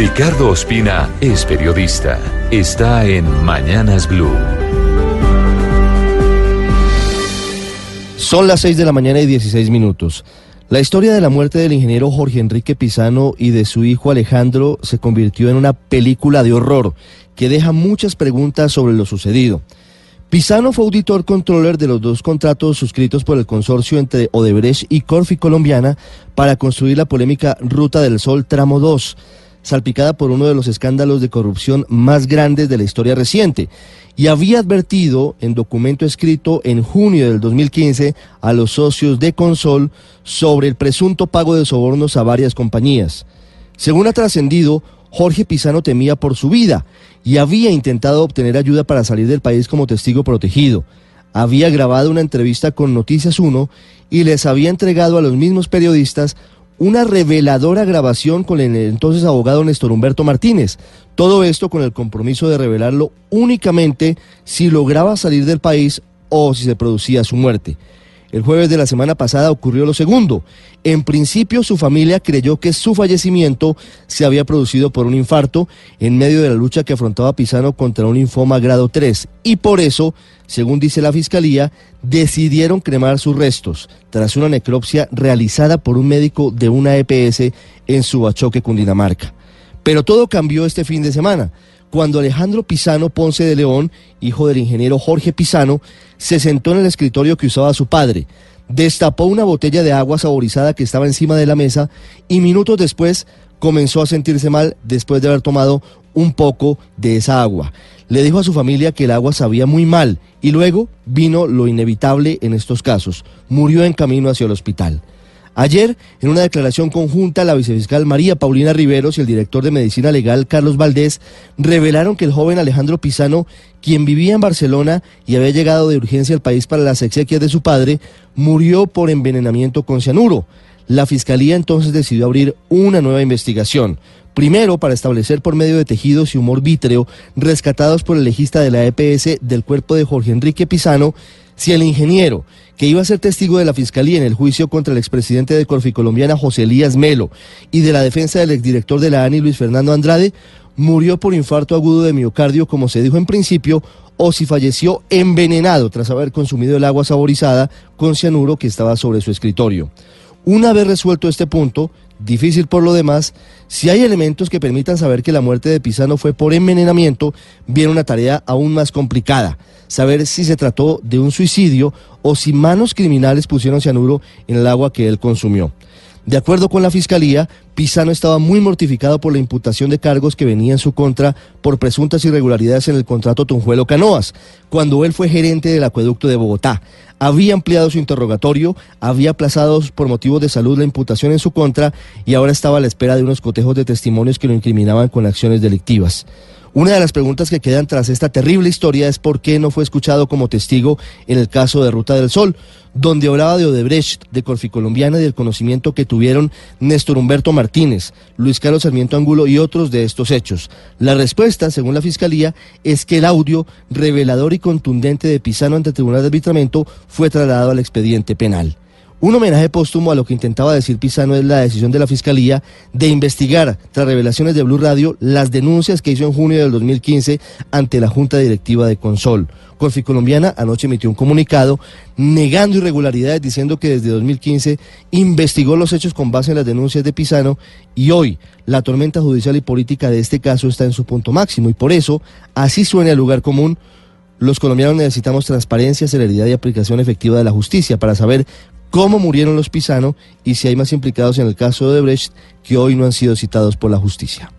Ricardo Ospina es periodista. Está en Mañanas Blue. Son las 6 de la mañana y 16 minutos. La historia de la muerte del ingeniero Jorge Enrique Pisano y de su hijo Alejandro se convirtió en una película de horror que deja muchas preguntas sobre lo sucedido. Pisano fue auditor controller de los dos contratos suscritos por el consorcio entre Odebrecht y Corfi Colombiana para construir la polémica Ruta del Sol Tramo 2, salpicada por uno de los escándalos de corrupción más grandes de la historia reciente, y había advertido en documento escrito en junio del 2015 a los socios de Consol sobre el presunto pago de sobornos a varias compañías. Según ha trascendido, Jorge Pisano temía por su vida y había intentado obtener ayuda para salir del país como testigo protegido. Había grabado una entrevista con Noticias 1 y les había entregado a los mismos periodistas una reveladora grabación con el entonces abogado Néstor Humberto Martínez. Todo esto con el compromiso de revelarlo únicamente si lograba salir del país o si se producía su muerte. El jueves de la semana pasada ocurrió lo segundo. En principio su familia creyó que su fallecimiento se había producido por un infarto en medio de la lucha que afrontaba Pisano contra un linfoma grado 3 y por eso, según dice la fiscalía, decidieron cremar sus restos tras una necropsia realizada por un médico de una EPS en Subachoque, Cundinamarca. Pero todo cambió este fin de semana cuando Alejandro Pisano Ponce de León, hijo del ingeniero Jorge Pisano, se sentó en el escritorio que usaba su padre, destapó una botella de agua saborizada que estaba encima de la mesa y minutos después comenzó a sentirse mal después de haber tomado un poco de esa agua. Le dijo a su familia que el agua sabía muy mal y luego vino lo inevitable en estos casos. Murió en camino hacia el hospital. Ayer, en una declaración conjunta, la vicefiscal María Paulina Riveros y el director de Medicina Legal Carlos Valdés revelaron que el joven Alejandro Pisano, quien vivía en Barcelona y había llegado de urgencia al país para las exequias de su padre, murió por envenenamiento con cianuro. La fiscalía entonces decidió abrir una nueva investigación. Primero, para establecer por medio de tejidos y humor vítreo rescatados por el legista de la EPS del cuerpo de Jorge Enrique Pisano, si el ingeniero, que iba a ser testigo de la fiscalía en el juicio contra el expresidente de Corfi Colombiana José Elías Melo y de la defensa del exdirector de la ANI Luis Fernando Andrade, murió por infarto agudo de miocardio, como se dijo en principio, o si falleció envenenado tras haber consumido el agua saborizada con cianuro que estaba sobre su escritorio. Una vez resuelto este punto, difícil por lo demás, si hay elementos que permitan saber que la muerte de Pisano fue por envenenamiento, viene una tarea aún más complicada, saber si se trató de un suicidio o si manos criminales pusieron cianuro en el agua que él consumió. De acuerdo con la fiscalía, Pisano estaba muy mortificado por la imputación de cargos que venía en su contra por presuntas irregularidades en el contrato Tunjuelo Canoas, cuando él fue gerente del acueducto de Bogotá. Había ampliado su interrogatorio, había aplazado por motivos de salud la imputación en su contra y ahora estaba a la espera de unos cotejos de testimonios que lo incriminaban con acciones delictivas. Una de las preguntas que quedan tras esta terrible historia es por qué no fue escuchado como testigo en el caso de Ruta del Sol, donde hablaba de Odebrecht, de Corficolombiana y del conocimiento que tuvieron Néstor Humberto Martínez, Luis Carlos Sarmiento Angulo y otros de estos hechos. La respuesta, según la Fiscalía, es que el audio revelador y contundente de Pisano ante el Tribunal de Arbitramiento fue trasladado al expediente penal. Un homenaje póstumo a lo que intentaba decir Pisano es la decisión de la Fiscalía de investigar, tras revelaciones de Blue Radio, las denuncias que hizo en junio del 2015 ante la Junta Directiva de Consol. Corfi Colombiana anoche emitió un comunicado negando irregularidades diciendo que desde 2015 investigó los hechos con base en las denuncias de Pisano y hoy la tormenta judicial y política de este caso está en su punto máximo y por eso, así suena el lugar común, los colombianos necesitamos transparencia, celeridad y aplicación efectiva de la justicia para saber cómo murieron los Pisano y si hay más implicados en el caso de Brecht que hoy no han sido citados por la justicia.